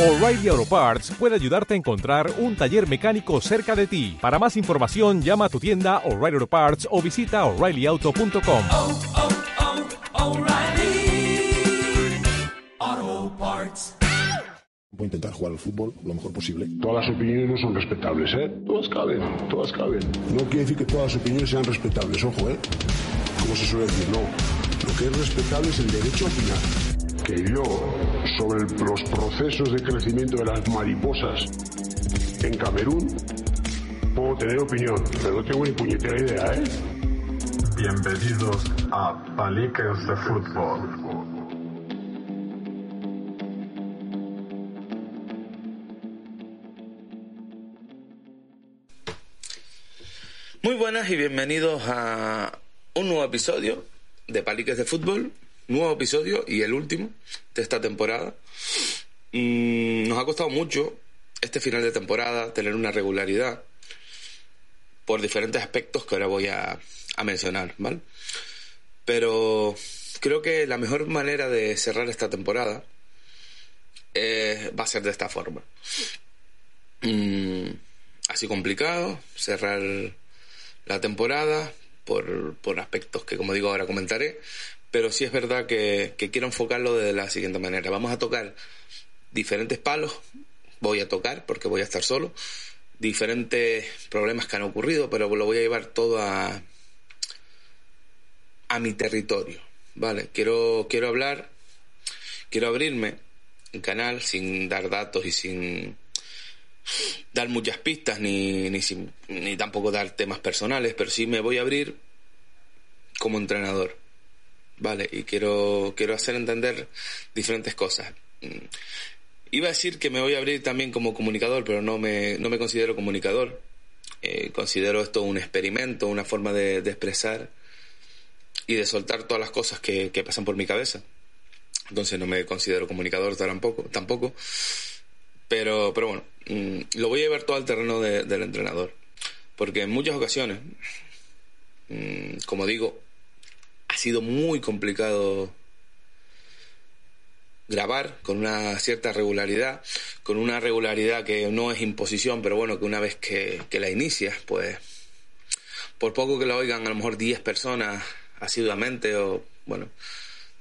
O'Reilly Auto Parts puede ayudarte a encontrar un taller mecánico cerca de ti. Para más información, llama a tu tienda O'Reilly Auto Parts o visita oreillyauto.com. oh, oh, O'Reilly Auto Parts. Voy a intentar jugar al fútbol lo mejor posible. Todas las opiniones no son respetables, ¿eh? Todas caben, todas caben. No quiere decir que todas las opiniones sean respetables, ojo, ¿eh? Como se suele decir, no. Lo que es respetable es el derecho a opinar. Que yo, sobre el- los procesos de crecimiento de las mariposas en Camerún, puedo tener opinión, pero no tengo ni puñetera idea, ¿eh? Bienvenidos a Paliques de Fútbol. Muy buenas y bienvenidos a un nuevo episodio de Paliques de Fútbol. Nuevo episodio y el último de esta temporada. Mm, nos ha costado mucho este final de temporada tener una regularidad por diferentes aspectos que ahora voy a, a mencionar, ¿vale? Pero creo que la mejor manera de cerrar esta temporada eh, va a ser de esta forma. Mm, así complicado, cerrar la temporada por, por aspectos que, como digo, ahora comentaré. Pero sí es verdad que, quiero enfocarlo de la siguiente manera. Vamos a tocar diferentes palos. Voy a tocar porque voy a estar solo. Diferentes problemas que han ocurrido, pero lo voy a llevar todo a, a mi territorio. Vale, quiero, quiero hablar, quiero abrirme el canal sin dar datos y sin dar muchas pistas ni, ni, sin- ni tampoco dar temas personales, pero sí me voy a abrir como entrenador. Vale, y quiero, quiero hacer entender diferentes cosas. Mm, Iba a decir que me voy a abrir también como comunicador, pero no me, no me considero comunicador. Eh, considero esto un experimento, una forma de, de expresar y de soltar todas las cosas que, que pasan por mi cabeza. Entonces no me considero comunicador tampoco, tampoco. Pero, pero bueno, mm, lo voy a llevar todo al terreno de- del entrenador. Porque en muchas ocasiones, mm, como digo, ha sido muy complicado grabar con una cierta regularidad, con una regularidad que no es imposición, pero bueno, que una vez que, la inicias, pues por poco que lo oigan a lo mejor 10 personas asiduamente o bueno,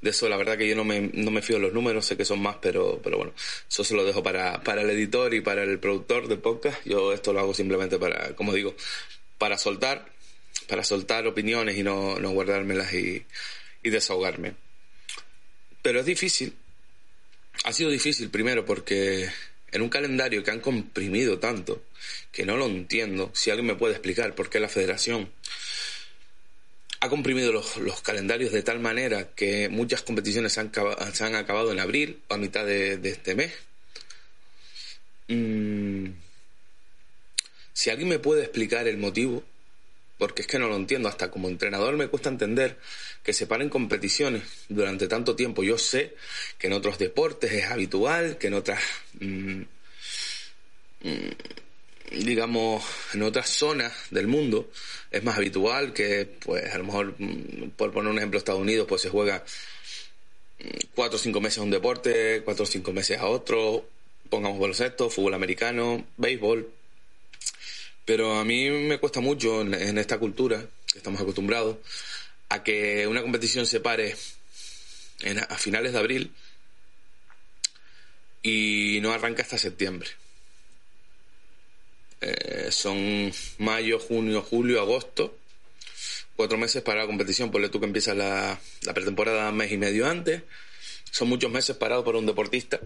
de eso la verdad que yo no me, no me fío de los números, sé que son más, pero, pero bueno, eso se lo dejo para, para el editor y para el productor del podcast. Yo esto lo hago simplemente para, como digo, para soltar, para soltar opiniones y no, no guardármelas y, y desahogarme. Pero es difícil, ha sido difícil primero porque en un calendario que han comprimido tanto que no lo entiendo, si alguien me puede explicar por qué la federación ha comprimido los, los calendarios de tal manera que muchas competiciones se han, se han acabado en abril o a mitad de, de este mes. Mm, si alguien me puede explicar el motivo, porque es que no lo entiendo, hasta como entrenador me cuesta entender que se paren competiciones durante tanto tiempo. Yo sé que en otros deportes es habitual, que en otras, mm, mm, digamos, en otras zonas del mundo es más habitual que, pues, a lo mejor, mm, por poner un ejemplo, Estados Unidos, pues se juega cuatro o cinco meses a un deporte, cuatro o cinco meses a otro, pongamos baloncesto, fútbol americano, béisbol, pero a mí me cuesta mucho en, esta cultura, que estamos acostumbrados, a que una competición se pare en- a finales de abril y no arranca hasta septiembre. Eh, son mayo, junio, julio, agosto. Cuatro meses para la competición, ponle tú que empieza la, la pretemporada mes y medio antes. Son muchos meses parados para un deportista,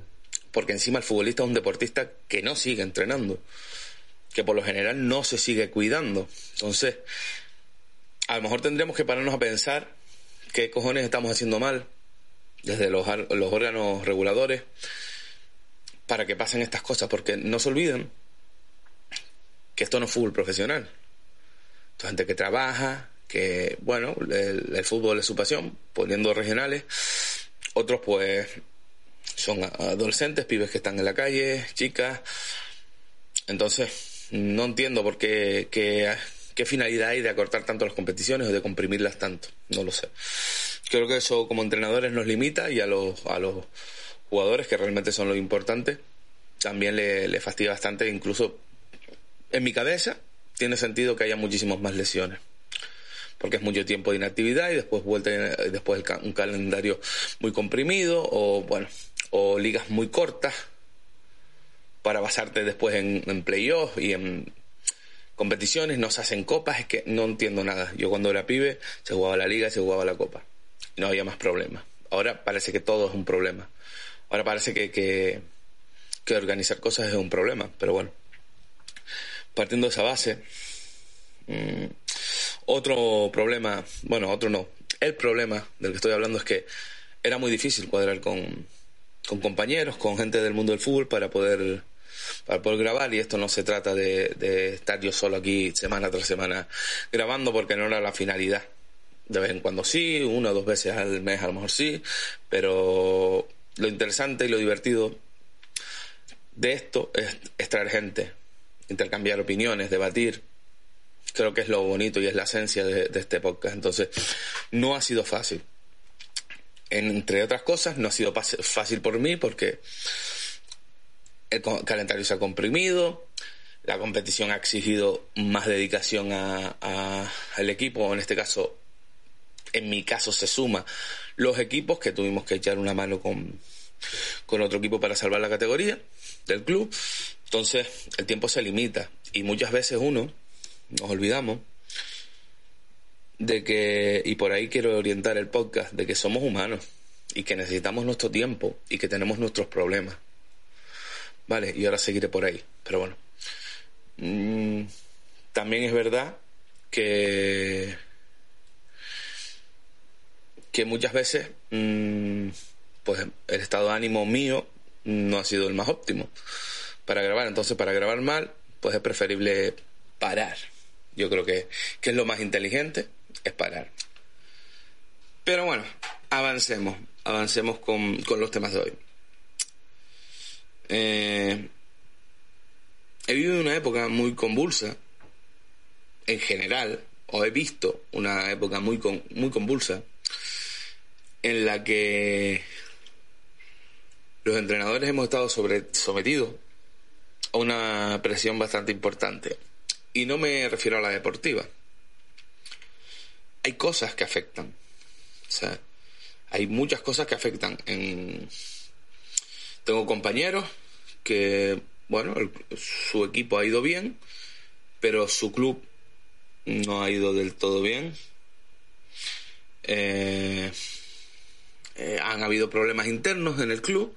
porque encima el futbolista es un deportista que no sigue entrenando que por lo general no se sigue cuidando. Entonces, a lo mejor tendremos que pararnos a pensar qué cojones estamos haciendo mal desde los, los órganos reguladores para que pasen estas cosas, porque no se olviden que esto no es fútbol profesional. Esto es gente que trabaja, que, bueno, el, el fútbol es su pasión, poniendo regionales. Otros, pues, son adolescentes, pibes que están en la calle, chicas. Entonces, no entiendo por qué, finalidad hay de acortar tanto las competiciones o de comprimirlas tanto. No lo sé. Creo que eso como entrenadores nos limita y a los, a los jugadores, que realmente son lo importante, también le, fastidia bastante, incluso en mi cabeza tiene sentido que haya muchísimas más lesiones porque es mucho tiempo de inactividad y después vuelta después un calendario muy comprimido o bueno o ligas muy cortas para basarte después en, en playoffs y en competiciones no se hacen copas es que no entiendo nada. Yo cuando era pibe se jugaba la liga se jugaba la copa. No había más problemas ahora parece que todo es un problema. Ahora parece que, que, que organizar cosas es un problema pero bueno. Partiendo de esa base mm, otro problema, bueno, otro no. El problema del que estoy hablando es que era muy difícil cuadrar con, con compañeros, con gente del mundo del fútbol para poder para poder grabar y esto no se trata de, de estar yo solo aquí semana tras semana grabando porque no era la finalidad. De vez en cuando sí, una o dos veces al mes a lo mejor sí, pero lo interesante y lo divertido de esto es, es traer gente, intercambiar opiniones, debatir, creo que es lo bonito y es la esencia de, de este podcast. Entonces, no ha sido fácil. Entre otras cosas, no ha sido fácil por mí porque el calendario se ha comprimido, la competición ha exigido más dedicación a- a- al equipo, en este caso, en mi caso se suma los equipos que tuvimos que echar una mano con, con otro equipo para salvar la categoría del club. Entonces, el tiempo se limita y muchas veces uno nos olvidamos de que, y por ahí quiero orientar el podcast, de que somos humanos y que necesitamos nuestro tiempo y que tenemos nuestros problemas. Vale, y ahora seguiré por ahí, pero bueno. Mm, también es verdad que que muchas veces mm, pues el estado de ánimo mío no ha sido el más óptimo para grabar. Entonces para grabar mal pues es preferible parar. Yo creo que, que es lo más inteligente es parar. Pero bueno avancemos avancemos con, con los temas de hoy Eh, he vivido una época muy convulsa en general o he visto una época muy con- muy convulsa en la que los entrenadores hemos estado sometidos a una presión bastante importante. Y no me refiero a la deportiva. Hay cosas que afectan. O sea, hay muchas cosas que afectan. En... Tengo compañeros que, bueno, su equipo ha ido bien, pero su club no ha ido del todo bien. Eh, eh, han habido problemas internos en el club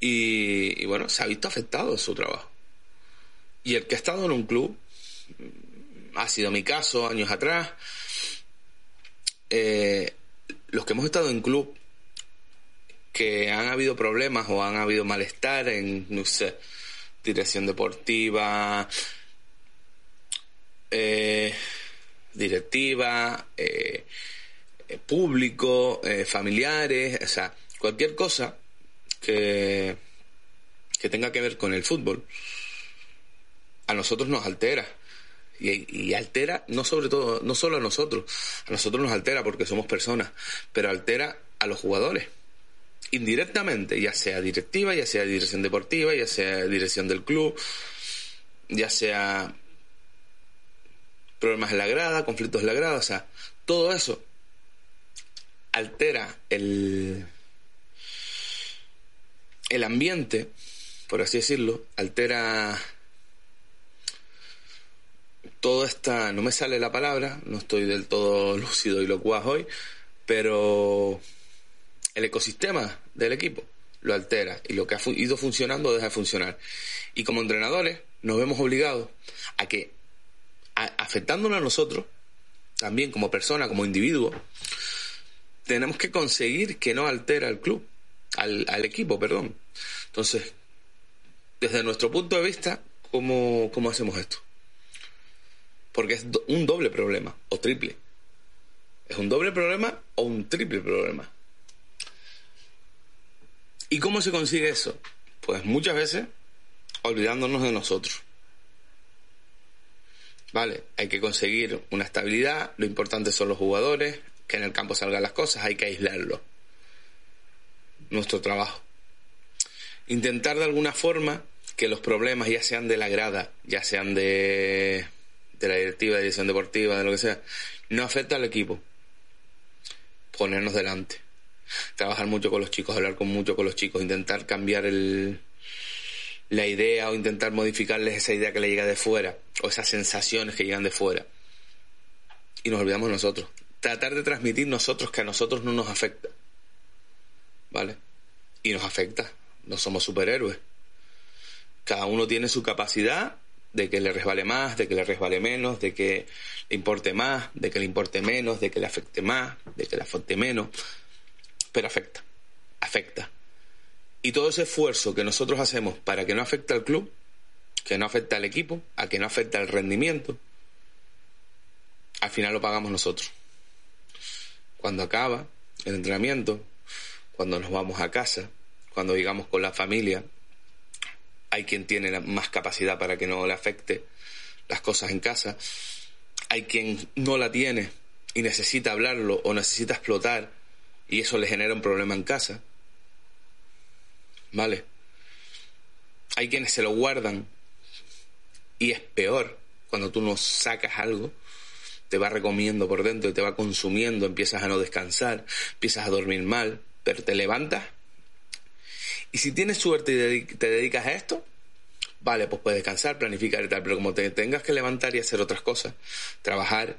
y, y, bueno, se ha visto afectado su trabajo. Y el que ha estado en un club, mm, ha sido mi caso años atrás, eh, los que hemos estado en club que han habido problemas o han habido malestar en, dirección deportiva, eh, directiva, eh, eh, público, familiares, o sea, cualquier cosa que, que tenga que ver con el fútbol, a nosotros nos altera. Y, y altera no sobre todo, no solo a nosotros, a nosotros nos altera porque somos personas, pero altera a los jugadores. Indirectamente, ya sea directiva, ya sea dirección deportiva, ya sea dirección del club, ya sea problemas en la grada, conflictos en la grada, o sea, todo eso altera el, el ambiente, por así decirlo, altera toda esta, no me sale la palabra, no estoy del todo lúcido y locuaz hoy, pero el ecosistema del equipo lo altera y lo que ha ido funcionando deja de funcionar. Y como entrenadores nos vemos obligados a que, a- afectándonos a nosotros, también como persona, como individuo, tenemos que conseguir que no altera al club, al, equipo, perdón. Entonces, desde nuestro punto de vista, ¿cómo, cómo hacemos esto? Porque es un doble problema, o triple. ¿Es un doble problema o un triple problema? ¿Y cómo se consigue eso? Pues muchas veces olvidándonos de nosotros. Vale, hay que conseguir una estabilidad, lo importante son los jugadores, que en el campo salgan las cosas, hay que aislarlo. Nuestro trabajo. Intentar de alguna forma que los problemas, ya sean de la grada, ya sean de, de la directiva, de dirección deportiva, de lo que sea, no afecta al equipo. Ponernos delante. Trabajar mucho con los chicos, hablar con mucho con los chicos, intentar cambiar el, la idea o intentar modificarles esa idea que le llega de fuera o esas sensaciones que llegan de fuera. Y nos olvidamos nosotros. Tratar de transmitir nosotros que a nosotros no nos afecta. ¿Vale? Y nos afecta. No somos superhéroes. Cada uno tiene su capacidad de que le resbale más, de que le resbale menos, de que le importe más, de que le importe menos, de que le afecte más, de que le afecte menos. Pero afecta. Afecta. Y todo ese esfuerzo que nosotros hacemos para que no afecte al club, que no afecte al equipo, a que no afecte al rendimiento, al final lo pagamos nosotros. Cuando acaba el entrenamiento, cuando nos vamos a casa, cuando llegamos con la familia, hay quien tiene más capacidad para que no le afecte las cosas en casa, hay quien no la tiene y necesita hablarlo o necesita explotar y eso le genera un problema en casa. ¿Vale? Hay quienes se lo guardan y es peor cuando tú no sacas algo, te va recomiendo por dentro te va consumiendo, empiezas a no descansar, empiezas a dormir mal, pero te levantas y si tienes suerte y te dedicas a esto, vale, pues puedes descansar, planificar y tal, pero como te tengas que levantar y hacer otras cosas, trabajar,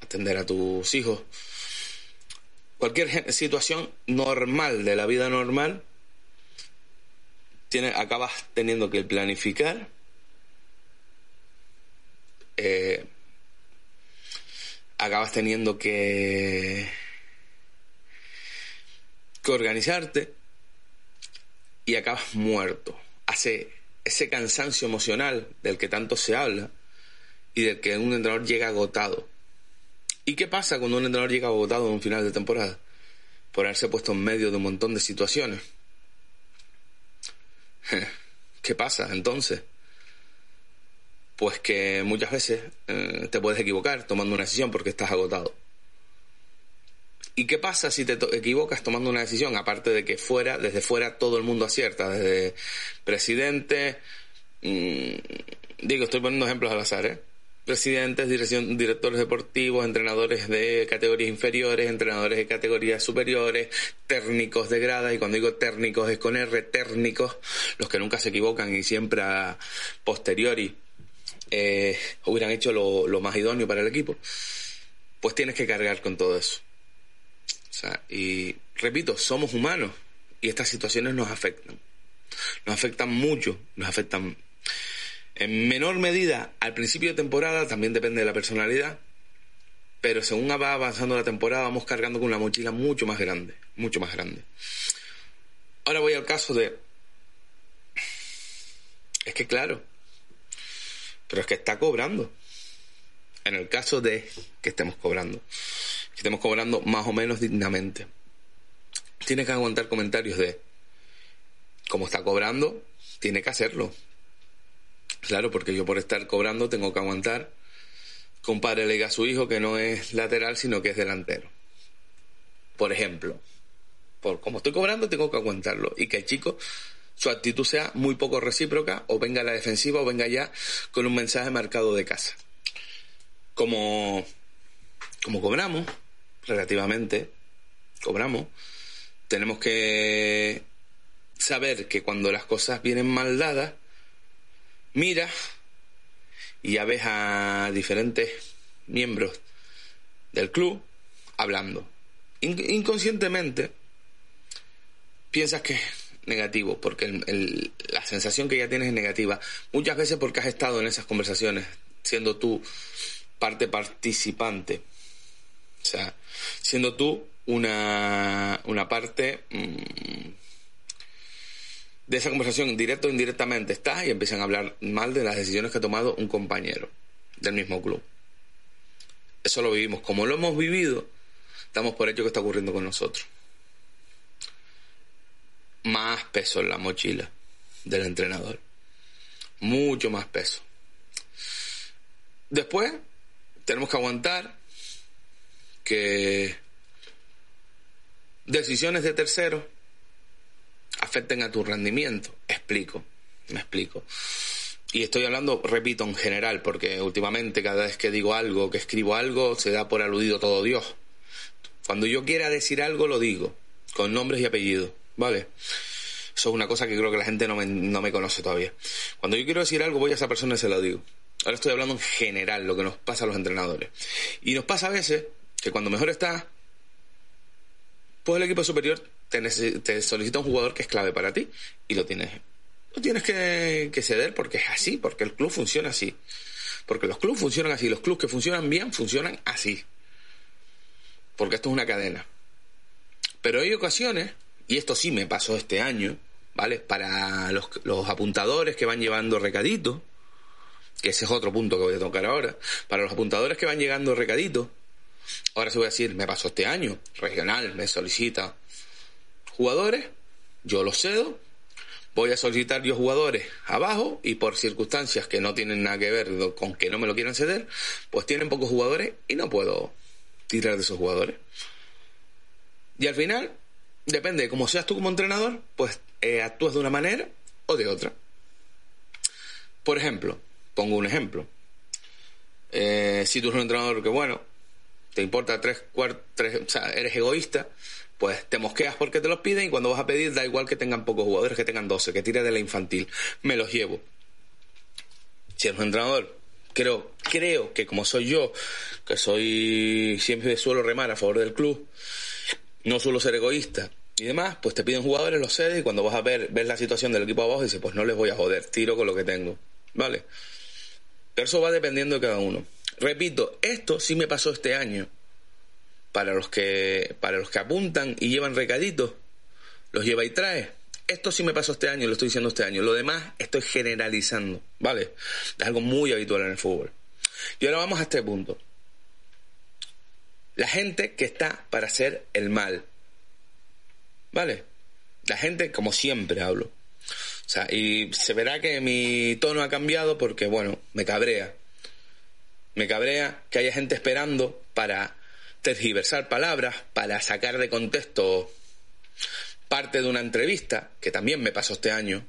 atender a tus hijos, cualquier situación normal de la vida normal, tiene, acabas teniendo que planificar, eh, acabas teniendo que, que organizarte y acabas muerto. Hace ese cansancio emocional del que tanto se habla y del que un entrenador llega agotado. ¿Y qué pasa cuando un entrenador llega agotado en un final de temporada? Por haberse puesto en medio de un montón de situaciones. ¿Qué pasa entonces? Pues que muchas veces eh, te puedes equivocar tomando una decisión porque estás agotado. ¿Y qué pasa si te equivocas tomando una decisión? Aparte de que fuera, desde fuera todo el mundo acierta, desde presidente, mm, digo, estoy poniendo ejemplos al azar, ¿eh? Presidentes, dirección, directores deportivos, entrenadores de categorías inferiores, entrenadores de categorías superiores, técnicos de grada, y cuando digo técnicos es con R, técnicos, los que nunca se equivocan y siempre a posteriori eh, hubieran hecho lo, lo más idóneo para el equipo, pues tienes que cargar con todo eso. O sea, y repito, somos humanos y estas situaciones nos afectan. Nos afectan mucho, nos afectan en menor medida al principio de temporada, también depende de la personalidad, pero según va avanzando la temporada vamos cargando con una mochila mucho más grande, mucho más grande. Ahora voy al caso de... Es que claro, pero es que está cobrando. En el caso de que estemos cobrando, que estemos cobrando más o menos dignamente. Tiene que aguantar comentarios de, como está cobrando, tiene que hacerlo. Claro, porque yo por estar cobrando tengo que aguantar que un padre le diga a su hijo que no es lateral, sino que es delantero. Por ejemplo, por como estoy cobrando, tengo que aguantarlo. Y que el chico, su actitud sea muy poco recíproca, o venga a la defensiva, o venga ya con un mensaje marcado de casa. Como, como cobramos, relativamente, cobramos, tenemos que saber que cuando las cosas vienen mal dadas, mira y ya ves a diferentes miembros del club hablando. In- inconscientemente piensas que es negativo, porque la sensación que ya tienes es negativa. Muchas veces porque has estado en esas conversaciones, siendo tú parte participante. O sea, siendo tú una, una parte mm, de esa conversación, directo o indirectamente, estás y empiezan a hablar mal de las decisiones que ha tomado un compañero del mismo club. Eso lo vivimos. Como lo hemos vivido, damos por hecho que está ocurriendo con nosotros. Más peso en la mochila del entrenador. Mucho más peso. Después, tenemos que aguantar que decisiones de terceros afecten a tu rendimiento. Explico. Me explico. Y estoy hablando, repito, en general, porque últimamente cada vez que digo algo, que escribo algo, se da por aludido todo Dios. Cuando yo quiera decir algo, lo digo, con nombres y apellidos, ¿vale? Eso es una cosa que creo que la gente no me, no me conoce todavía. Cuando yo quiero decir algo, voy a esa persona y se lo digo. Ahora estoy hablando en general, lo que nos pasa a los entrenadores. Y nos pasa a veces que cuando mejor está, pues el equipo superior te, solicita un jugador que es clave para ti y lo tienes, lo tienes que, que ceder porque es así, porque el club funciona así. Porque los clubes funcionan así, los clubes que funcionan bien funcionan así. Porque esto es una cadena. Pero hay ocasiones, y esto sí me pasó este año, ¿vale? Para los, los apuntadores que van llevando recaditos, que ese es otro punto que voy a tocar ahora, para los apuntadores que van llegando recaditos, ahora se voy a decir, me pasó este año, regional, me solicita jugadores, yo los cedo, voy a solicitar yo jugadores abajo y por circunstancias que no tienen nada que ver con que no me lo quieran ceder, pues tienen pocos jugadores y no puedo tirar de esos jugadores. Y al final, depende de cómo seas tú como entrenador, pues eh, actúas de una manera o de otra. Por ejemplo, pongo un ejemplo. Eh, si tú eres un entrenador que, bueno, te importa tres, cuartos, o sea, eres egoísta, pues te mosqueas porque te los piden y cuando vas a pedir da igual que tengan pocos jugadores, que tengan 12, que tire de la infantil. Me los llevo. Si eres un entrenador, creo, creo que como soy yo, que soy siempre suelo remar a favor del club, no suelo ser egoísta y demás, pues te piden jugadores, los cedes y cuando vas a ver, ves la situación del equipo abajo, dices, pues no les voy a joder, tiro con lo que tengo. ¿Vale? Pero eso va dependiendo de cada uno. Repito, esto sí me pasó este año. Para los que, para los que apuntan y llevan recaditos, los lleva y trae. Esto sí me pasó este año, lo estoy diciendo este año. Lo demás estoy generalizando, ¿vale? Es algo muy habitual en el fútbol. Y ahora vamos a este punto. La gente que está para hacer el mal. ¿Vale? La gente, como siempre hablo. O sea, y se verá que mi tono ha cambiado porque, bueno, me cabrea. Me cabrea que haya gente esperando para tergiversar palabras, para sacar de contexto parte de una entrevista, que también me pasó este año,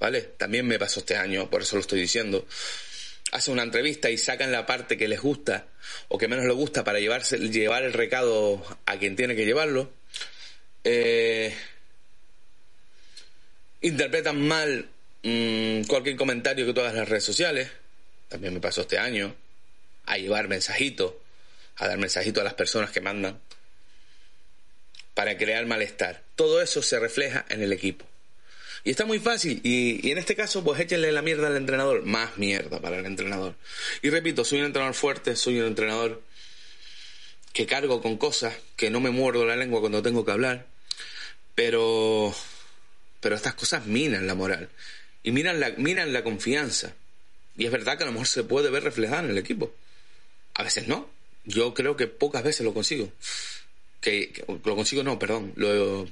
¿vale? También me pasó este año, por eso lo estoy diciendo. Hace una entrevista y sacan la parte que les gusta o que menos les gusta para llevarse, llevar el recado a quien tiene que llevarlo. Eh, interpretan mal mmm, cualquier comentario que tú hagas en las redes sociales. También me pasó este año. A llevar mensajitos, a dar mensajitos a las personas que mandan. Para crear malestar. Todo eso se refleja en el equipo. Y está muy fácil. Y, en este caso, pues échenle la mierda al entrenador. Más mierda para el entrenador. Y repito, soy un entrenador fuerte, soy un entrenador que cargo con cosas, que no me muerdo la lengua cuando tengo que hablar. Pero pero estas cosas minan la moral y minan la, minan la confianza. Y es verdad que a lo mejor se puede ver reflejada en el equipo. A veces no. Yo creo que pocas veces lo consigo. Que, lo consigo no, perdón. Lo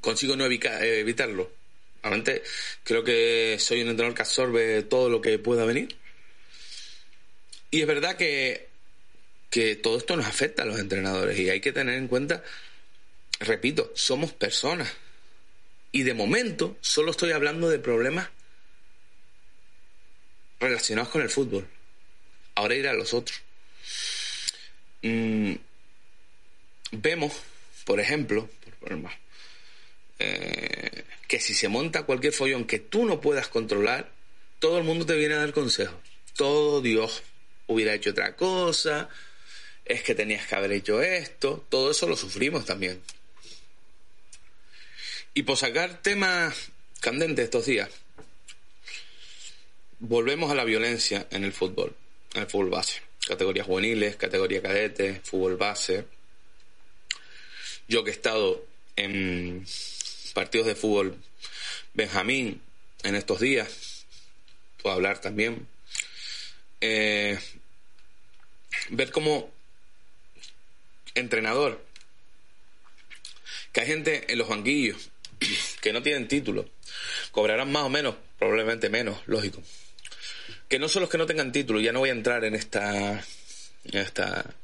consigo no evitar, evitarlo. Realmente creo que soy un entrenador que absorbe todo lo que pueda venir. Y es verdad que, que todo esto nos afecta a los entrenadores y hay que tener en cuenta, repito, somos personas. Y de momento solo estoy hablando de problemas relacionados con el fútbol. Ahora iré a los otros. Mm, vemos, por ejemplo, por eh, que si se monta cualquier follón que tú no puedas controlar, todo el mundo te viene a dar consejos. Todo Dios hubiera hecho otra cosa, es que tenías que haber hecho esto, todo eso lo sufrimos también. Y por sacar temas candentes estos días, volvemos a la violencia en el fútbol, el fútbol base. Categorías juveniles, categoría cadete, fútbol base. Yo que he estado en partidos de fútbol Benjamín en estos días, puedo hablar también. Eh, ver como entrenador que hay gente en los banquillos que no tienen título, cobrarán más o menos, probablemente menos, lógico. Que no son los que no tengan título, ya no voy a entrar en esta, en esta,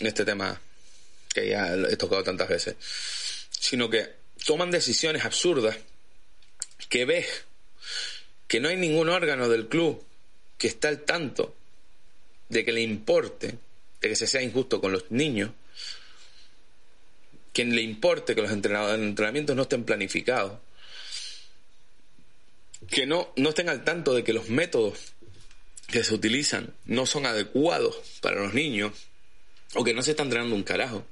en este tema que ya he tocado tantas veces, sino que toman decisiones absurdas que ves que no hay ningún órgano del club que está al tanto de que le importe, de que se sea injusto con los niños, quien le importe que los entrenamientos no estén planificados, que no, no estén al tanto de que los métodos que se utilizan no son adecuados para los niños, o que no se está entrenando un carajo.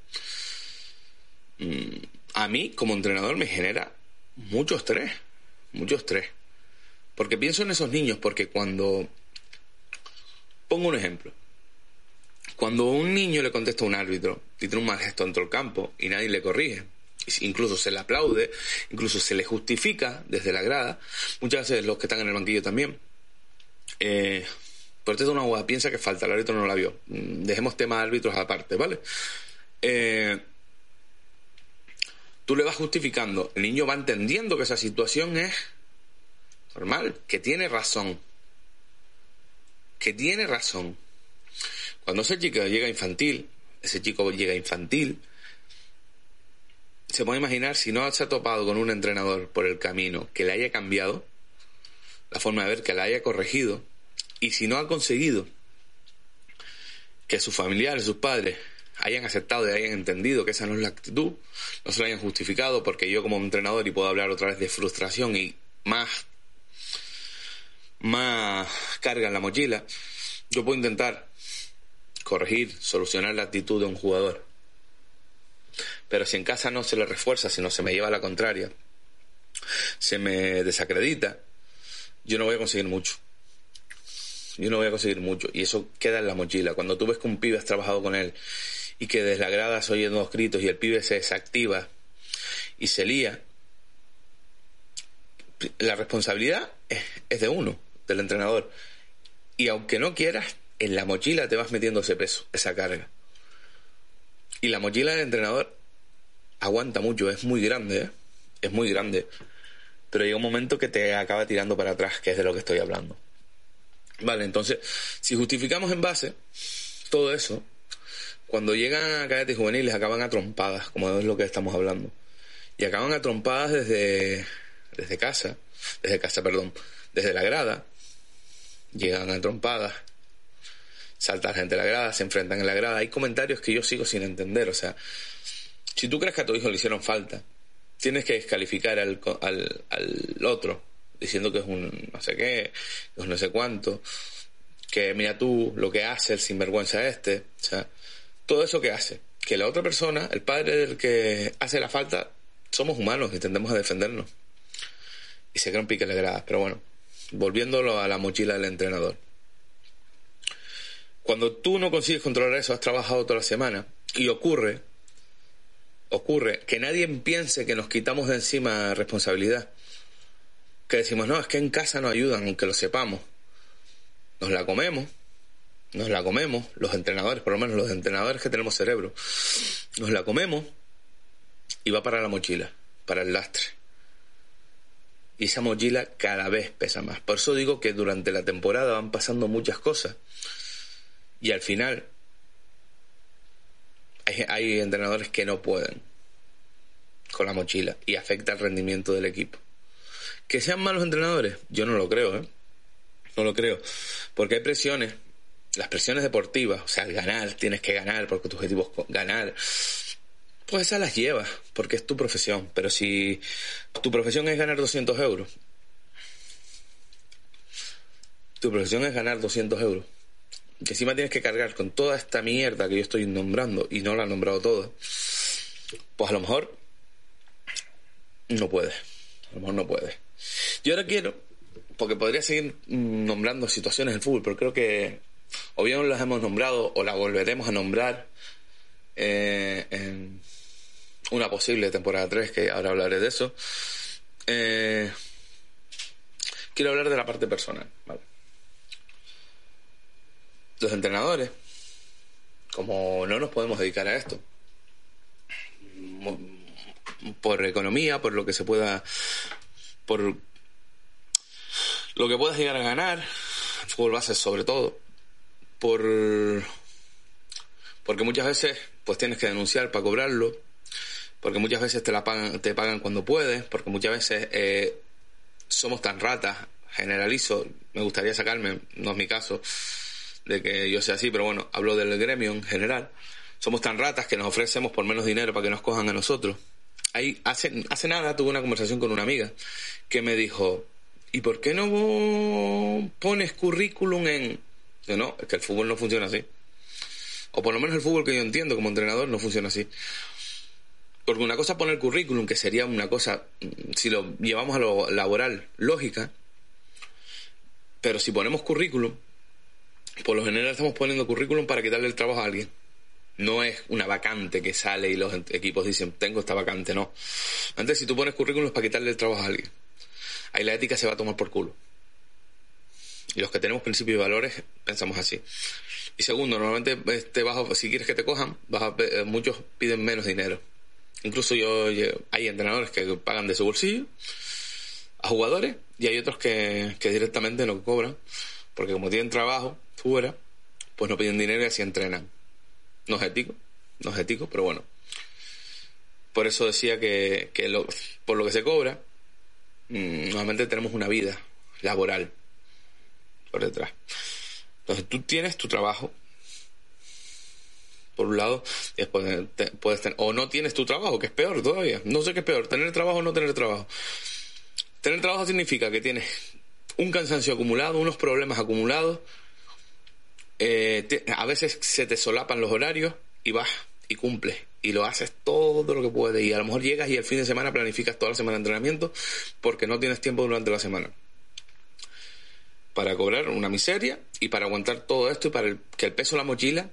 Mm, a mí, como entrenador, me genera mucho estrés, mucho estrés. Porque pienso en esos niños, porque cuando... Pongo un ejemplo. Cuando un niño le contesta a un árbitro y tiene un mal gesto dentro del campo y nadie le corrige, incluso se le aplaude, incluso se le justifica desde la grada, muchas veces los que están en el banquillo también, eh, por esto una hueá, piensa que falta, el árbitro no la vio. Mm, dejemos temas árbitros aparte, ¿vale? Eh, tú le vas justificando, el niño va entendiendo que esa situación es normal, que tiene razón. Que tiene razón. Cuando ese chico llega infantil, ese chico llega infantil, se puede imaginar si no se ha topado con un entrenador por el camino que le haya cambiado la forma de ver, que le haya corregido, y si no ha conseguido que sus familiares, sus padres, hayan aceptado y hayan entendido que esa no es la actitud, no se lo hayan justificado, porque yo como entrenador y puedo hablar otra vez de frustración y más, más carga en la mochila, yo puedo intentar corregir, solucionar la actitud de un jugador. Pero si en casa no se le refuerza, si no se me lleva a la contraria, se me desacredita, yo no voy a conseguir mucho yo no voy a conseguir mucho. Y eso queda en la mochila. Cuando tú ves que un pibe has trabajado con él y que desde la grada los gritos y el pibe se desactiva y se lía, la responsabilidad es, de uno, del entrenador. Y aunque no quieras, en la mochila te vas metiendo ese peso, esa carga. Y la mochila del entrenador aguanta mucho, es muy grande, ¿eh? es muy grande. Pero llega un momento que te acaba tirando para atrás, que es de lo que estoy hablando. Vale, entonces, si justificamos en base todo eso, cuando llegan a cadetes juveniles acaban a trompadas, como es lo que estamos hablando. Y acaban a trompadas desde, desde casa, desde casa, perdón, desde la grada. Llegan a trompadas, salta gente de la grada, se enfrentan en la grada. Hay comentarios que yo sigo sin entender. O sea, si tú crees que a tu hijo le hicieron falta, tienes que descalificar al, al, al otro diciendo que es un no sé qué, que es no sé cuánto, que mira tú lo que hace el sinvergüenza este, o sea, todo eso que hace, que la otra persona, el padre del que hace la falta, somos humanos y tendemos a defendernos. Y se crean piques de gradas, pero bueno, volviéndolo a la mochila del entrenador. Cuando tú no consigues controlar eso, has trabajado toda la semana y ocurre, ocurre que nadie piense que nos quitamos de encima responsabilidad que decimos, no, es que en casa no ayudan, aunque lo sepamos. Nos la comemos, nos la comemos, los entrenadores, por lo menos los entrenadores que tenemos cerebro, nos la comemos y va para la mochila, para el lastre. Y esa mochila cada vez pesa más. Por eso digo que durante la temporada van pasando muchas cosas. Y al final hay, entrenadores que no pueden con la mochila y afecta el rendimiento del equipo. ¿Que sean malos entrenadores? Yo no lo creo, ¿eh? No lo creo. Porque hay presiones, las presiones deportivas, o sea, el ganar, tienes que ganar porque tu objetivo es ganar. Pues esas las llevas, porque es tu profesión. Pero si tu profesión es ganar 200 euros, tu profesión es ganar 200 euros, que encima tienes que cargar con toda esta mierda que yo estoy nombrando y no la he nombrado toda, pues a lo mejor no puedes. A lo mejor no puedes. Yo ahora quiero, porque podría seguir nombrando situaciones del fútbol, pero creo que o bien las hemos nombrado o la volveremos a nombrar eh, en una posible temporada 3, que ahora hablaré de eso. Eh, quiero hablar de la parte personal. Los entrenadores, como no nos podemos dedicar a esto, por economía, por lo que se pueda por lo que puedas llegar a ganar, fútbol base sobre todo, por porque muchas veces pues tienes que denunciar para cobrarlo, porque muchas veces te la pagan, te pagan cuando puedes, porque muchas veces eh, somos tan ratas, generalizo, me gustaría sacarme, no es mi caso, de que yo sea así, pero bueno, hablo del gremio en general. Somos tan ratas que nos ofrecemos por menos dinero para que nos cojan a nosotros. Ahí, hace, hace nada tuve una conversación con una amiga que me dijo, ¿y por qué no pones currículum en...? Yo, no, es que el fútbol no funciona así. O por lo menos el fútbol que yo entiendo como entrenador no funciona así. Porque una cosa es poner currículum, que sería una cosa, si lo llevamos a lo laboral, lógica, pero si ponemos currículum, por lo general estamos poniendo currículum para quitarle el trabajo a alguien. No es una vacante que sale y los equipos dicen, tengo esta vacante, no. Antes, si tú pones currículum es para quitarle el trabajo a alguien. Ahí la ética se va a tomar por culo. Y los que tenemos principios y valores pensamos así. Y segundo, normalmente este bajo, si quieres que te cojan, eh, muchos piden menos dinero. Incluso yo, hay entrenadores que pagan de su bolsillo a jugadores y hay otros que, que directamente no cobran porque como tienen trabajo fuera, pues no piden dinero y así entrenan. No es ético, no es ético, pero bueno. Por eso decía que, que lo, por lo que se cobra, mmm, normalmente tenemos una vida laboral por detrás. Entonces tú tienes tu trabajo, por un lado, después puedes tener, o no tienes tu trabajo, que es peor todavía. No sé qué es peor, tener trabajo o no tener trabajo. Tener trabajo significa que tienes un cansancio acumulado, unos problemas acumulados, eh, a veces se te solapan los horarios y vas y cumples y lo haces todo lo que puedes y a lo mejor llegas y el fin de semana planificas toda la semana de entrenamiento porque no tienes tiempo durante la semana para cobrar una miseria y para aguantar todo esto y para que el peso de la mochila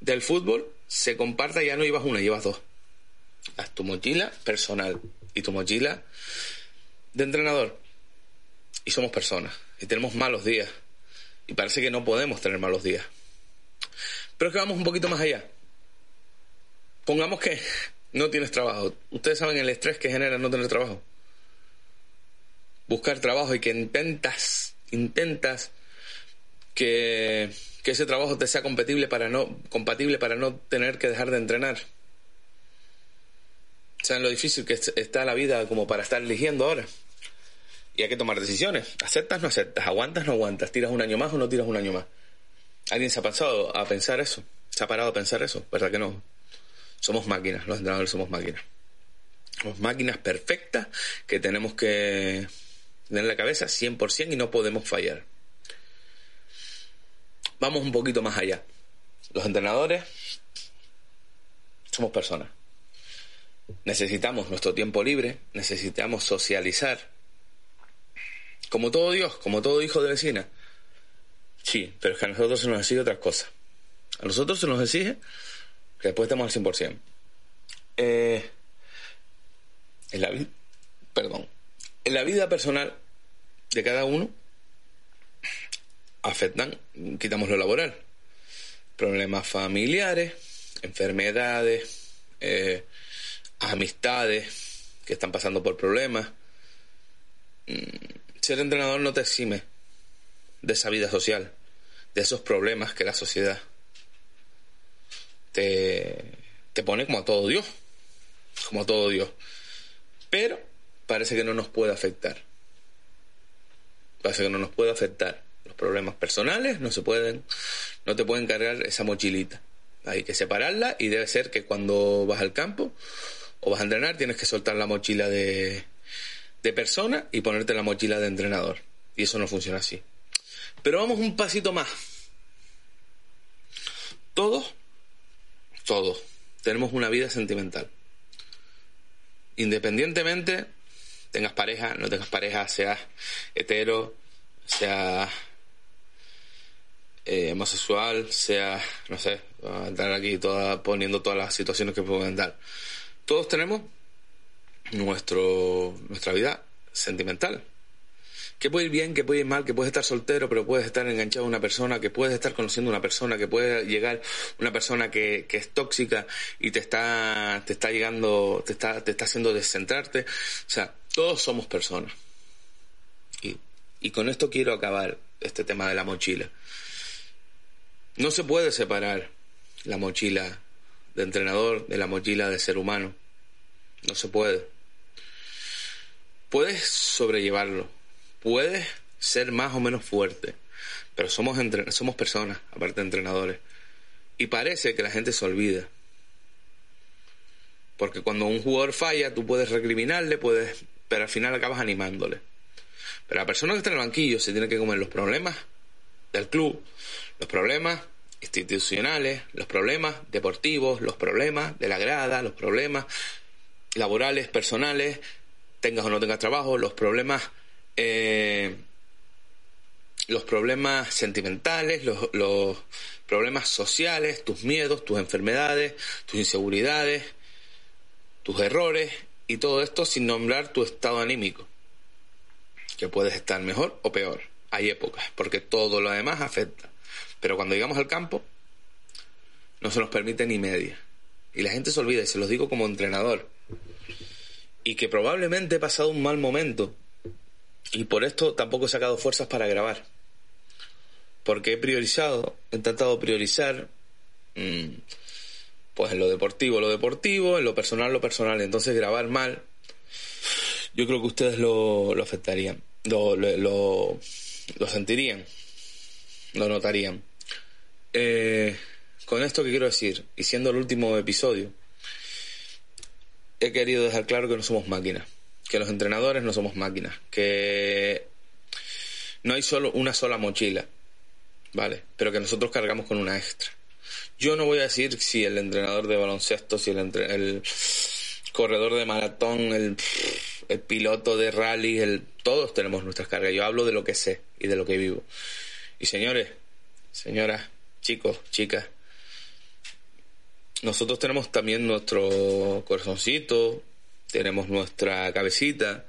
del fútbol se comparta ya no llevas una, llevas dos. Haz tu mochila personal y tu mochila de entrenador. Y somos personas y tenemos malos días y parece que no podemos tener malos días. Pero es que vamos un poquito más allá. Pongamos que no tienes trabajo. Ustedes saben el estrés que genera no tener trabajo. Buscar trabajo y que intentas, intentas que, que ese trabajo te sea compatible para no, compatible para no tener que dejar de entrenar. ¿Saben lo difícil que está la vida como para estar eligiendo ahora? Y hay que tomar decisiones. ¿Aceptas no aceptas? ¿Aguantas no aguantas? ¿Tiras un año más o no tiras un año más? ¿Alguien se ha pasado a pensar eso? ¿Se ha parado a pensar eso? ¿Verdad que no? Somos máquinas, los entrenadores somos máquinas. Somos máquinas perfectas que tenemos que tener en la cabeza 100% y no podemos fallar. Vamos un poquito más allá. Los entrenadores somos personas. Necesitamos nuestro tiempo libre, necesitamos socializar, como todo Dios, como todo hijo de vecina. Sí, pero es que a nosotros se nos exige otras cosas. A nosotros se nos exige que después estemos al 100%. Eh, en la vida, perdón, en la vida personal de cada uno afectan, quitamos lo laboral, problemas familiares, enfermedades, eh, amistades que están pasando por problemas. Mm, ser entrenador no te exime de esa vida social, de esos problemas que la sociedad te, te pone como a todo Dios, como a todo Dios. Pero parece que no nos puede afectar. Parece que no nos puede afectar. Los problemas personales no se pueden, no te pueden cargar esa mochilita. Hay que separarla y debe ser que cuando vas al campo o vas a entrenar tienes que soltar la mochila de, de persona y ponerte la mochila de entrenador. Y eso no funciona así. Pero vamos un pasito más. Todos, todos, tenemos una vida sentimental. Independientemente tengas pareja, no tengas pareja, seas hetero, seas eh, homosexual, seas, no sé, a entrar aquí toda, poniendo todas las situaciones que pueden dar. Todos tenemos nuestro, nuestra vida sentimental. Que puede ir bien, que puede ir mal, que puedes estar soltero, pero puedes estar enganchado a una persona, que puedes estar conociendo a una persona, que puede llegar una persona que, que es tóxica y te está, te está llegando, te está, te está haciendo descentrarte. O sea, todos somos personas. Y, y con esto quiero acabar este tema de la mochila. No se puede separar la mochila de entrenador de la mochila de ser humano. No se puede puedes sobrellevarlo, puedes ser más o menos fuerte, pero somos, entre- somos personas, aparte de entrenadores. Y parece que la gente se olvida. Porque cuando un jugador falla, tú puedes recriminarle, puedes, pero al final acabas animándole. Pero la persona que está en el banquillo se tiene que comer los problemas del club, los problemas institucionales, los problemas deportivos, los problemas de la grada, los problemas laborales, personales, tengas o no tengas trabajo, los problemas, eh, los problemas sentimentales, los, los problemas sociales, tus miedos, tus enfermedades, tus inseguridades, tus errores y todo esto sin nombrar tu estado anímico, que puedes estar mejor o peor. Hay épocas, porque todo lo demás afecta. Pero cuando llegamos al campo, no se nos permite ni media. Y la gente se olvida, y se los digo como entrenador. Y que probablemente he pasado un mal momento. Y por esto tampoco he sacado fuerzas para grabar. Porque he priorizado, he intentado priorizar, mm, pues en lo deportivo, lo deportivo, en lo personal, lo personal. Entonces grabar mal, yo creo que ustedes lo, lo afectarían, lo, lo, lo sentirían, lo notarían. Eh, con esto que quiero decir, y siendo el último episodio, he querido dejar claro que no somos máquinas, que los entrenadores no somos máquinas, que no hay solo una sola mochila, ¿vale? Pero que nosotros cargamos con una extra. Yo no voy a decir si el entrenador de baloncesto, si el, entre- el corredor de maratón, el, el piloto de rally, el, todos tenemos nuestras cargas. Yo hablo de lo que sé y de lo que vivo. Y señores, señoras, chicos, chicas, nosotros tenemos también nuestro corazoncito, tenemos nuestra cabecita,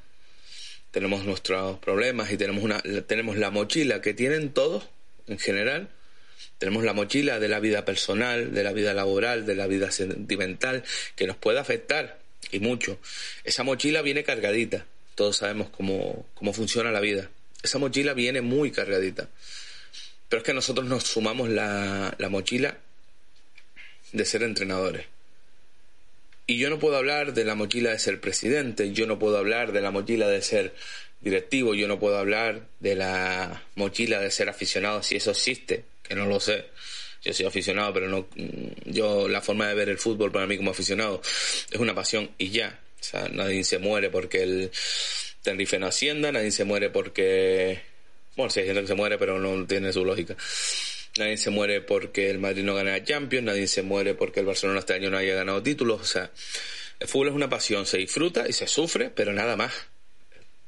tenemos nuestros problemas y tenemos una tenemos la mochila que tienen todos en general. Tenemos la mochila de la vida personal, de la vida laboral, de la vida sentimental, que nos puede afectar y mucho. Esa mochila viene cargadita. Todos sabemos cómo, cómo funciona la vida. Esa mochila viene muy cargadita. Pero es que nosotros nos sumamos la, la mochila de ser entrenadores. Y yo no puedo hablar de la mochila de ser presidente, yo no puedo hablar de la mochila de ser directivo, yo no puedo hablar de la mochila de ser aficionado, si eso existe, que no lo sé. Yo soy aficionado, pero no. Yo, la forma de ver el fútbol para mí como aficionado es una pasión y ya. O sea, nadie se muere porque el Tenerife no ascienda, nadie se muere porque. Bueno, sí, hay gente que se muere, pero no tiene su lógica. Nadie se muere porque el Madrid no gana Champions, nadie se muere porque el Barcelona este año no haya ganado títulos. O sea, el fútbol es una pasión, se disfruta y se sufre, pero nada más.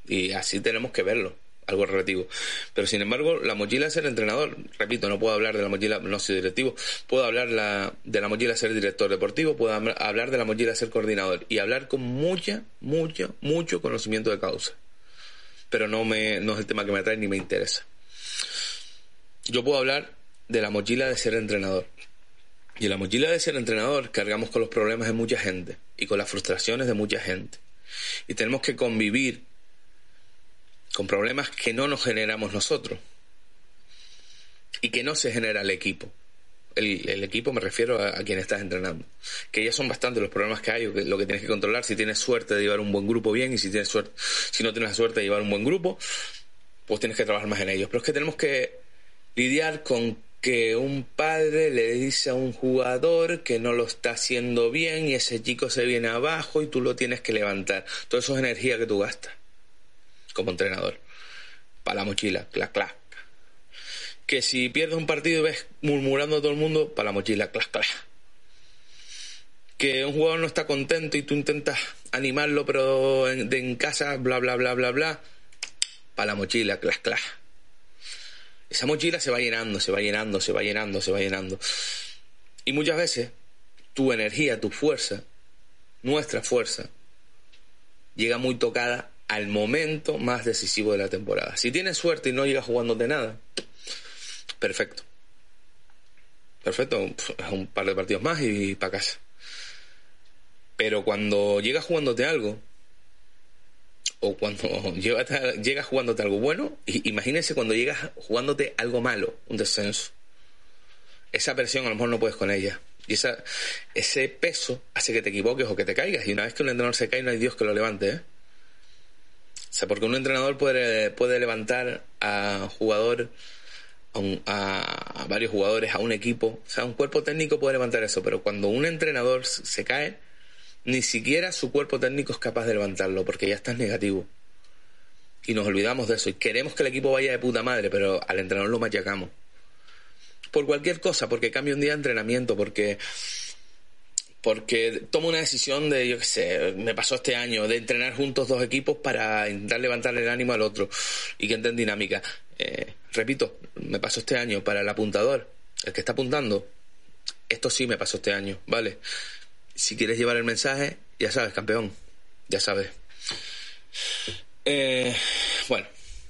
Y así tenemos que verlo, algo relativo. Pero sin embargo, la mochila de ser entrenador, repito, no puedo hablar de la mochila, no soy directivo, puedo hablar la, de la mochila ser director deportivo, puedo hablar- de la mochila ser coordinador y hablar con mucha, mucha, mucho conocimiento de causa. Pero no, me, no es el tema que me atrae ni me interesa. Yo puedo hablar de la mochila de ser entrenador. Y en la mochila de ser entrenador cargamos con los problemas de mucha gente y con las frustraciones de mucha gente. Y tenemos que convivir con problemas que no nos generamos nosotros y que no se genera el equipo. El, el equipo me refiero a, a quien estás entrenando. Que ya son bastantes los problemas que hay, o que- lo que tienes que controlar, si tienes suerte de llevar un buen grupo bien y si tienes suerte, si no tienes la suerte de llevar un buen grupo, pues tienes que trabajar más en ellos. Pero es que tenemos que lidiar con que un padre le dice a un jugador que no lo está haciendo bien y ese chico se viene abajo y tú lo tienes que levantar. Todo eso es energía que tú gastas como entrenador. Para la mochila, clac, clac. Que si pierdes un partido y ves murmurando a todo el mundo, para la mochila, clac, clac. Que un jugador no está contento y tú intentas animarlo, pero en, de en casa, bla, bla, bla, bla, bla, para la mochila, clac, clac. Esa mochila se va llenando, se va llenando, se va llenando, se va llenando. Y muchas veces tu energía, tu fuerza, nuestra fuerza, llega muy tocada al momento más decisivo de la temporada. Si tienes suerte y no llegas jugándote nada, perfecto. Perfecto, un par de partidos más y para casa. Pero cuando llegas jugándote algo, o cuando llegas, jugándote algo bueno, imagínense cuando llegas jugándote algo malo, un descenso. Esa presión a lo mejor no puedes con ella. Y esa, ese peso hace que te equivoques o que te caigas. Y una vez que un entrenador se cae, no hay Dios que lo levante. ¿eh? O sea, porque un entrenador puede, puede levantar a jugador, a, un- a- a varios jugadores, a un equipo. O sea, un cuerpo técnico puede levantar eso, pero cuando un entrenador se cae, ni siquiera su cuerpo técnico es capaz de levantarlo, porque ya estás negativo. Y nos olvidamos de eso. Y queremos que el equipo vaya de puta madre, pero al entrenador lo machacamos. Por cualquier cosa, porque cambia un día de entrenamiento, porque porque toma una decisión de, yo qué sé, me pasó este año, de entrenar juntos dos equipos para intentar levantarle el ánimo al otro y que entren dinámica. Eh, repito, me pasó este año para el apuntador, el que está apuntando. Esto sí me pasó este año, ¿vale? Si quieres llevar el mensaje, ya sabes, campeón, ya sabes. Eh, bueno,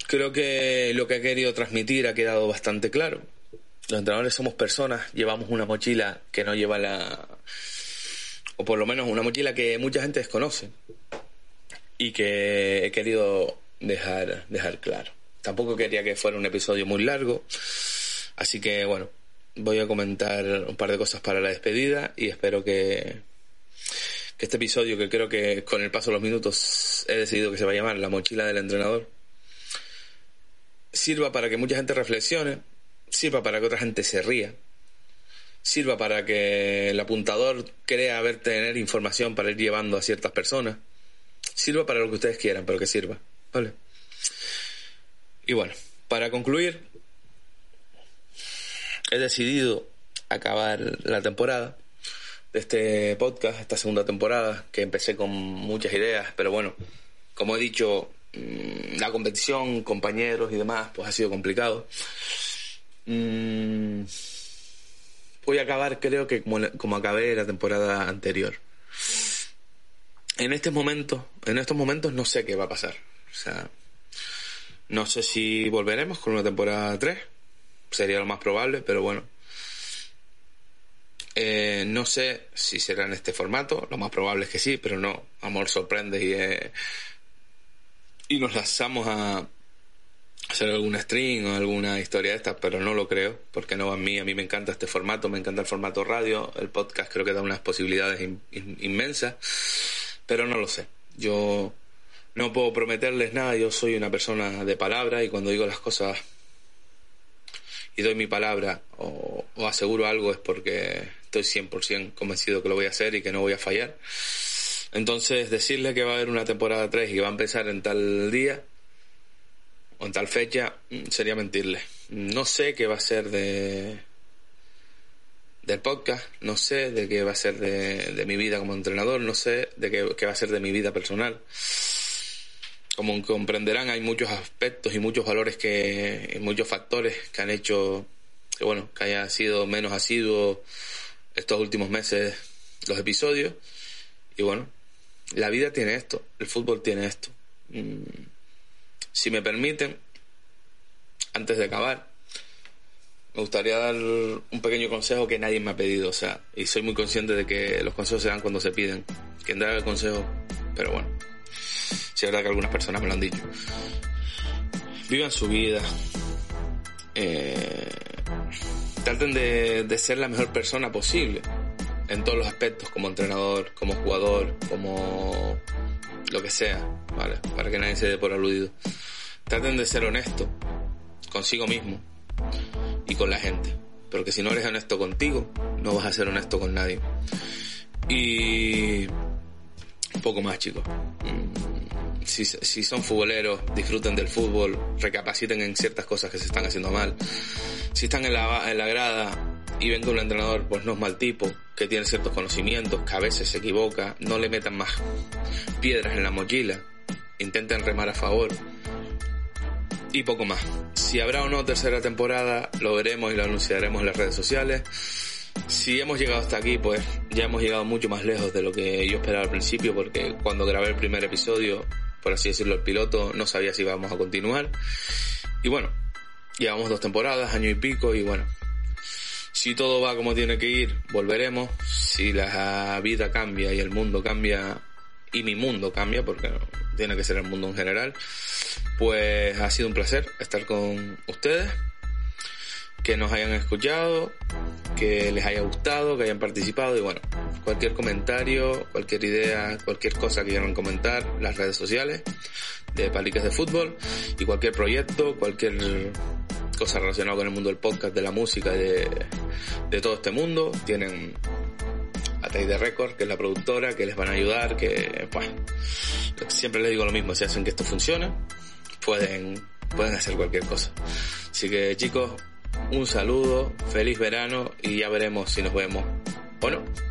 creo que lo que he querido transmitir ha quedado bastante claro. Los entrenadores somos personas, llevamos una mochila que no lleva la, o por lo menos una mochila que mucha gente desconoce y que he querido dejar, dejar claro. Tampoco quería que fuera un episodio muy largo, así que bueno, voy a comentar un par de cosas para la despedida y espero que, que este episodio, que creo que con el paso de los minutos he decidido que se va a llamar La mochila del entrenador, sirva para que mucha gente reflexione, sirva para que otra gente se ría, sirva para que el apuntador crea haber tener información para ir llevando a ciertas personas, sirva para lo que ustedes quieran, pero que sirva, ¿vale? Y bueno, para concluir, he decidido acabar la temporada de este podcast, esta segunda temporada, que empecé con muchas ideas, pero bueno, como he dicho, mm, la competición, compañeros y demás, pues ha sido complicado. Mm, voy a acabar creo que como, como acabé la temporada anterior. En este momento, en estos momentos no sé qué va a pasar. O sea, no sé si volveremos con una temporada 3. Sería lo más probable, pero bueno. Eh, no sé si será en este formato. Lo más probable es que sí, pero no. Amor sorprende y, eh, y nos lanzamos a hacer algún stream o alguna historia de estas, pero no lo creo, porque no en mí. A mí me encanta este formato, me encanta el formato radio. El podcast creo que da unas posibilidades in- in- inmensas, pero no lo sé. Yo no puedo prometerles nada, yo soy una persona de palabra y cuando digo las cosas y doy mi palabra o aseguro algo es porque estoy 100% convencido que lo voy a hacer y que no voy a fallar. Entonces, decirle que va a haber una temporada 3 y que va a empezar en tal día o en tal fecha mm, sería mentirle. No sé qué va a ser de del podcast, no sé de qué va a ser de, de mi vida como entrenador, no sé de qué, qué va a ser de mi vida personal. Como comprenderán, hay muchos aspectos y muchos valores que, y muchos factores que han hecho que bueno, que haya sido menos asiduo estos últimos meses los episodios. Y bueno, la vida tiene esto, el fútbol tiene esto. Mm, Si me permiten, antes de acabar, me gustaría dar un pequeño consejo que nadie me ha pedido, o sea, y soy muy consciente de que los consejos se dan cuando se piden. Quien da el consejo, pero bueno, sí es verdad que algunas personas me lo han dicho. Vivan su vida. Eh, traten de, ser la mejor persona posible en todos los aspectos, como entrenador, como jugador, como lo que sea, ¿vale? Para que nadie se dé por aludido. Traten de ser honesto consigo mismo y con la gente. Pero que si no eres honesto contigo, no vas a ser honesto con nadie. Y poco más, chicos. Si, si son futboleros, disfruten del fútbol, recapaciten en ciertas cosas que se están haciendo mal. Si están en la, en la grada y ven que un entrenador pues no es mal tipo, que tiene ciertos conocimientos, que a veces se equivoca, no le metan más piedras en la mochila, intenten remar a favor y poco más. Si habrá o no tercera temporada, lo veremos y lo anunciaremos en las redes sociales. Si hemos llegado hasta aquí, pues ya hemos llegado mucho más lejos de lo que yo esperaba al principio, porque cuando grabé el primer episodio, por así decirlo, el piloto, no sabía si íbamos a continuar. Y bueno, llevamos dos temporadas, año y pico, y bueno, si todo va como tiene que ir, volveremos. Si la vida cambia y el mundo cambia, y mi mundo cambia, porque tiene que ser el mundo en general, pues ha sido un placer estar con ustedes. Que nos hayan escuchado, que les haya gustado, que hayan participado y bueno, cualquier comentario, cualquier idea, cualquier cosa que quieran comentar, las redes sociales de Paliques de Fútbol y cualquier proyecto, cualquier cosa relacionada con el mundo del podcast, de la música de, de todo este mundo, tienen a de Record, que es la productora, que les van a ayudar, que, bueno, siempre les digo lo mismo, si hacen que esto funcione, pueden, pueden hacer cualquier cosa. Así que chicos, un saludo, feliz verano y ya veremos si nos vemos o no.